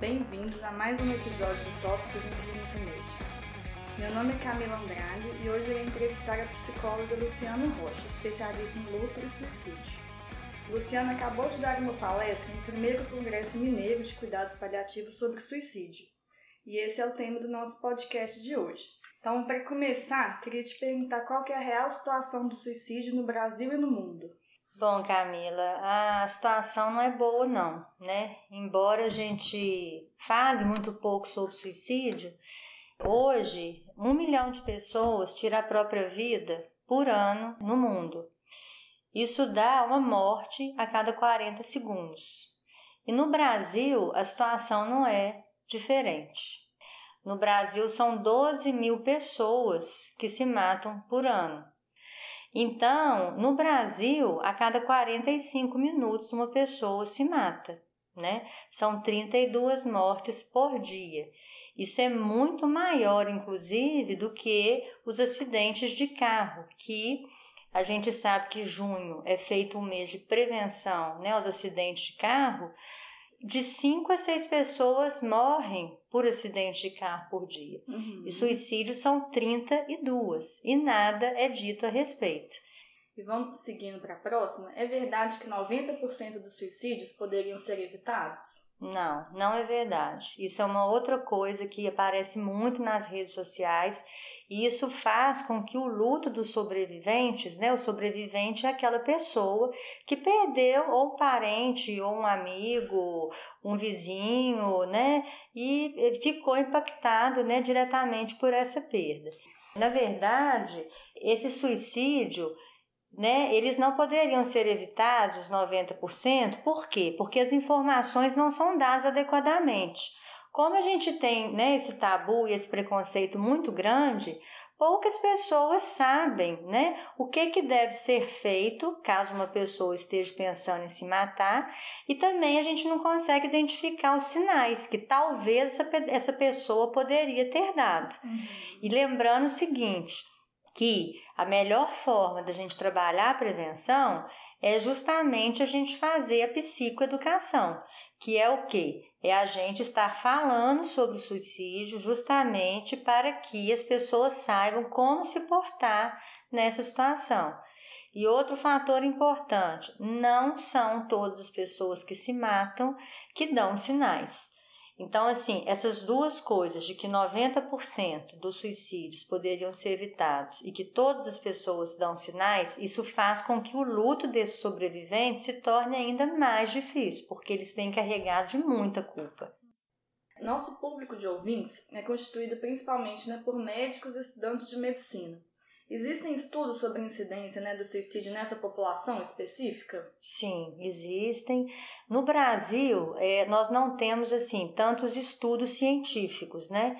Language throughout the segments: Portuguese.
bem-vindos a mais um episódio do Tópicos em Clínica Médica. Meu nome é Camila Andrade e hoje irei entrevistar a psicóloga Luciana Rocha, especialista em luto e suicídio. Luciana acabou de dar uma palestra no primeiro Congresso Mineiro de Cuidados Paliativos sobre suicídio, e esse é o tema do nosso podcast de hoje. Então, para começar, queria te perguntar qual é a real situação do suicídio no Brasil e no mundo. Bom, Camila, a situação não é boa não, né? Embora a gente fale muito pouco sobre suicídio, hoje um milhão de pessoas tiram a própria vida por ano no mundo. Isso dá uma morte a cada 40 segundos. E no Brasil a situação não é diferente. No Brasil são 12 mil pessoas que se matam por ano. Então, no Brasil, a cada 45 minutos uma pessoa se mata, né? São 32 mortes por dia. Isso é muito maior, inclusive, do que os acidentes de carro, que a gente sabe que junho é feito um mês de prevenção né, aos acidentes de carro de 5 a 6 pessoas morrem por acidente de carro por dia. Uhum. E suicídios são 32 e nada é dito a respeito. E vamos seguindo para a próxima. É verdade que 90% dos suicídios poderiam ser evitados? Não, não é verdade. Isso é uma outra coisa que aparece muito nas redes sociais e isso faz com que o luto dos sobreviventes, né? O sobrevivente é aquela pessoa que perdeu ou um parente, ou um amigo, um vizinho, né? E ficou impactado, né, diretamente por essa perda. Na verdade, esse suicídio né, eles não poderiam ser evitados 90%, por quê? Porque as informações não são dadas adequadamente. Como a gente tem né, esse tabu e esse preconceito muito grande, poucas pessoas sabem né, o que, que deve ser feito caso uma pessoa esteja pensando em se matar, e também a gente não consegue identificar os sinais que talvez essa, essa pessoa poderia ter dado. Uhum. E lembrando o seguinte: que a melhor forma da gente trabalhar a prevenção é justamente a gente fazer a psicoeducação, que é o que? É a gente estar falando sobre o suicídio justamente para que as pessoas saibam como se portar nessa situação. E outro fator importante: não são todas as pessoas que se matam que dão sinais. Então, assim, essas duas coisas de que 90% dos suicídios poderiam ser evitados e que todas as pessoas dão sinais, isso faz com que o luto desses sobreviventes se torne ainda mais difícil, porque eles têm carregado de muita culpa. Nosso público de ouvintes é constituído principalmente né, por médicos e estudantes de medicina. Existem estudos sobre a incidência né, do suicídio nessa população específica? Sim, existem. No Brasil, é, nós não temos assim tantos estudos científicos, né?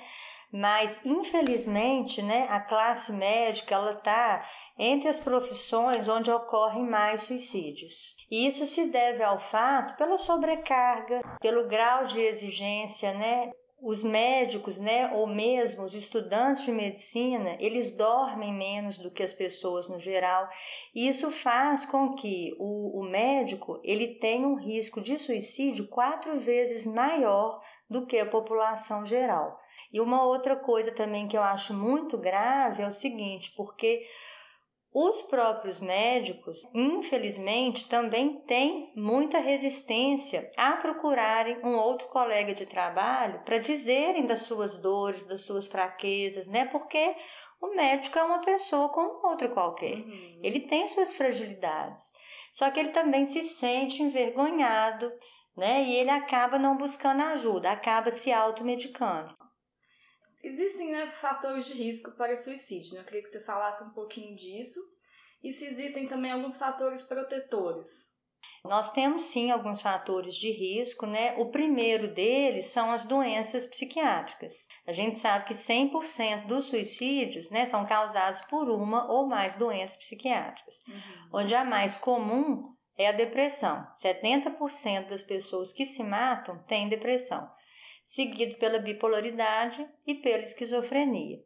Mas infelizmente, né, a classe médica ela está entre as profissões onde ocorrem mais suicídios. E isso se deve ao fato pela sobrecarga, pelo grau de exigência, né, os médicos, né, ou mesmo os estudantes de medicina, eles dormem menos do que as pessoas no geral. E isso faz com que o, o médico ele tenha um risco de suicídio quatro vezes maior do que a população geral. E uma outra coisa também que eu acho muito grave é o seguinte, porque os próprios médicos, infelizmente, também têm muita resistência a procurarem um outro colega de trabalho para dizerem das suas dores, das suas fraquezas, né? Porque o médico é uma pessoa como outro qualquer. Uhum. Ele tem suas fragilidades. Só que ele também se sente envergonhado, né? E ele acaba não buscando ajuda, acaba se automedicando. Existem né, fatores de risco para suicídio, né? eu queria que você falasse um pouquinho disso. E se existem também alguns fatores protetores. Nós temos sim alguns fatores de risco, né? O primeiro deles são as doenças psiquiátricas. A gente sabe que 100% dos suicídios, né, são causados por uma ou mais doenças psiquiátricas. Uhum. Onde a mais comum é a depressão. 70% das pessoas que se matam têm depressão seguido pela bipolaridade e pela esquizofrenia.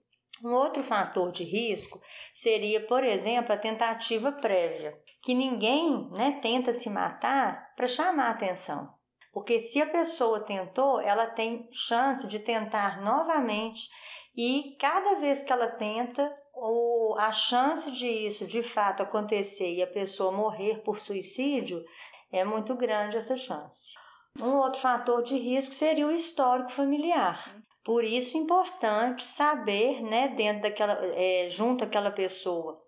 Um outro fator de risco seria, por exemplo, a tentativa prévia, que ninguém né, tenta se matar para chamar atenção. Porque se a pessoa tentou, ela tem chance de tentar novamente e cada vez que ela tenta, o, a chance de isso de fato acontecer e a pessoa morrer por suicídio é muito grande essa chance. Um outro fator de risco seria o histórico familiar. Por isso é importante saber, né, dentro daquela, é, junto àquela pessoa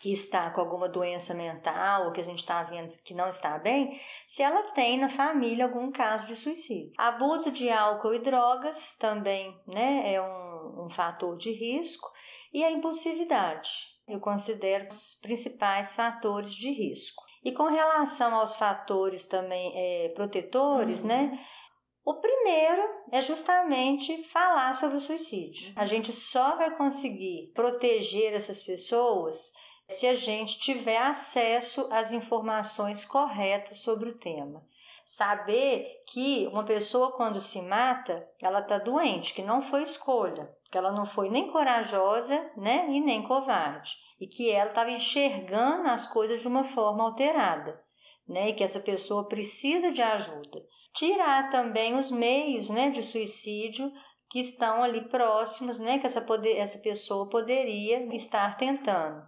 que está com alguma doença mental ou que a gente está vendo que não está bem, se ela tem na família algum caso de suicídio. Abuso de álcool e drogas também né, é um, um fator de risco e a impulsividade. Eu considero os principais fatores de risco. E com relação aos fatores também é, protetores, uhum. né? O primeiro é justamente falar sobre o suicídio. A gente só vai conseguir proteger essas pessoas se a gente tiver acesso às informações corretas sobre o tema. Saber que uma pessoa, quando se mata, ela está doente, que não foi escolha, que ela não foi nem corajosa né, e nem covarde, e que ela estava enxergando as coisas de uma forma alterada, né, e que essa pessoa precisa de ajuda tirar também os meios né, de suicídio que estão ali próximos, né, que essa, poder, essa pessoa poderia estar tentando.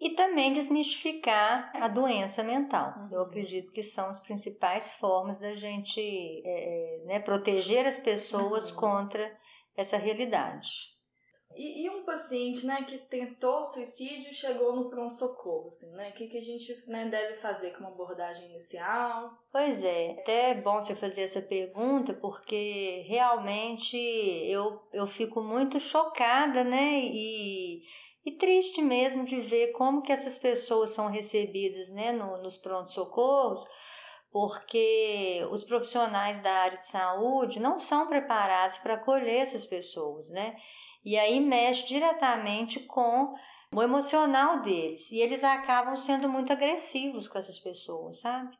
E também desmistificar a doença mental. Uhum. Eu acredito que são as principais formas da gente é, é né, proteger as pessoas uhum. contra essa realidade. E, e, um paciente, né, que tentou suicídio e chegou no pronto-socorro, assim, né? O que, que a gente né, deve fazer com uma abordagem inicial? Pois é, até é bom você fazer essa pergunta, porque realmente eu, eu fico muito chocada, né? E, e triste mesmo de ver como que essas pessoas são recebidas, né, no, nos pronto-socorros, porque os profissionais da área de saúde não são preparados para acolher essas pessoas, né? E aí mexe diretamente com o emocional deles. E eles acabam sendo muito agressivos com essas pessoas, sabe?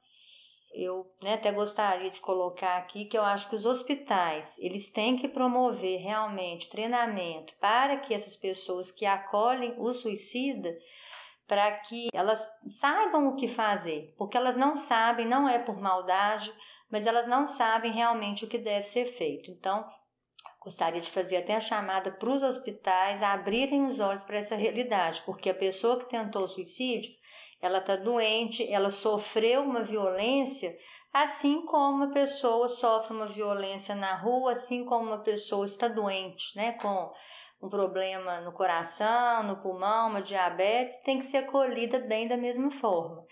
Eu né, até gostaria de colocar aqui que eu acho que os hospitais eles têm que promover realmente treinamento para que essas pessoas que acolhem o suicida para que elas saibam o que fazer, porque elas não sabem, não é por maldade, mas elas não sabem realmente o que deve ser feito. Então, Gostaria de fazer até a chamada para os hospitais abrirem os olhos para essa realidade, porque a pessoa que tentou suicídio, ela está doente, ela sofreu uma violência, assim como uma pessoa sofre uma violência na rua, assim como uma pessoa está doente, né, com um problema no coração, no pulmão, uma diabetes, tem que ser acolhida bem da mesma forma.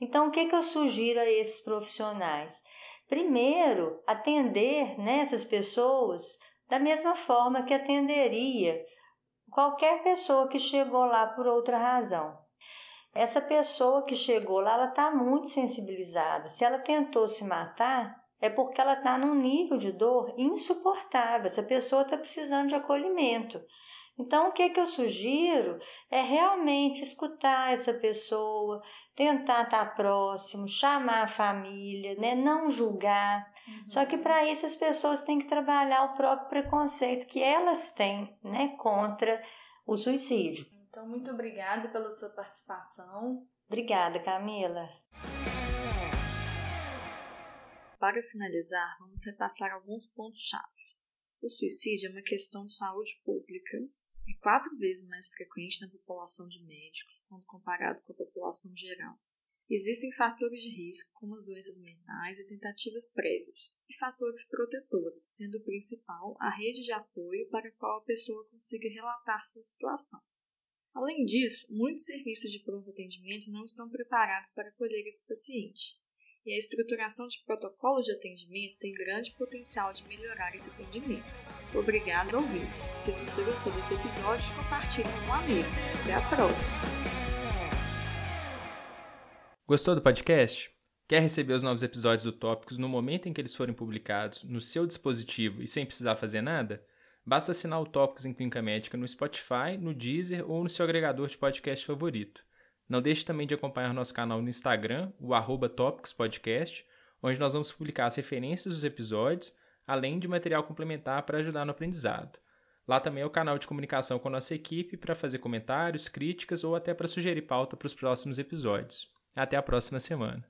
Então, o que, que eu sugiro a esses profissionais? Primeiro, atender né, pessoas da mesma forma que atenderia qualquer pessoa que chegou lá por outra razão. Essa pessoa que chegou lá, ela está muito sensibilizada. Se ela tentou se matar, é porque ela está num nível de dor insuportável. Essa pessoa está precisando de acolhimento. Então, o que, que eu sugiro é realmente escutar essa pessoa, tentar estar próximo, chamar a família, né? não julgar. Uhum. Só que para isso as pessoas têm que trabalhar o próprio preconceito que elas têm né? contra o suicídio. Então, muito obrigada pela sua participação. Obrigada, Camila. Para finalizar, vamos repassar alguns pontos-chave. O suicídio é uma questão de saúde pública é quatro vezes mais frequente na população de médicos quando comparado com a população geral. Existem fatores de risco, como as doenças mentais e tentativas prévias, e fatores protetores, sendo o principal a rede de apoio para a qual a pessoa consiga relatar sua situação. Além disso, muitos serviços de pronto atendimento não estão preparados para acolher esse paciente, e a estruturação de protocolos de atendimento tem grande potencial de melhorar esse atendimento. Obrigado, ouvintes. Se você gostou desse episódio, compartilhe com um amigo. Até a próxima. Gostou do podcast? Quer receber os novos episódios do Tópicos no momento em que eles forem publicados, no seu dispositivo e sem precisar fazer nada? Basta assinar o Tópicos em Clínica Médica no Spotify, no Deezer ou no seu agregador de podcast favorito. Não deixe também de acompanhar nosso canal no Instagram, o arroba Podcast, onde nós vamos publicar as referências dos episódios, além de material complementar para ajudar no aprendizado. Lá também é o canal de comunicação com a nossa equipe para fazer comentários, críticas ou até para sugerir pauta para os próximos episódios. Até a próxima semana.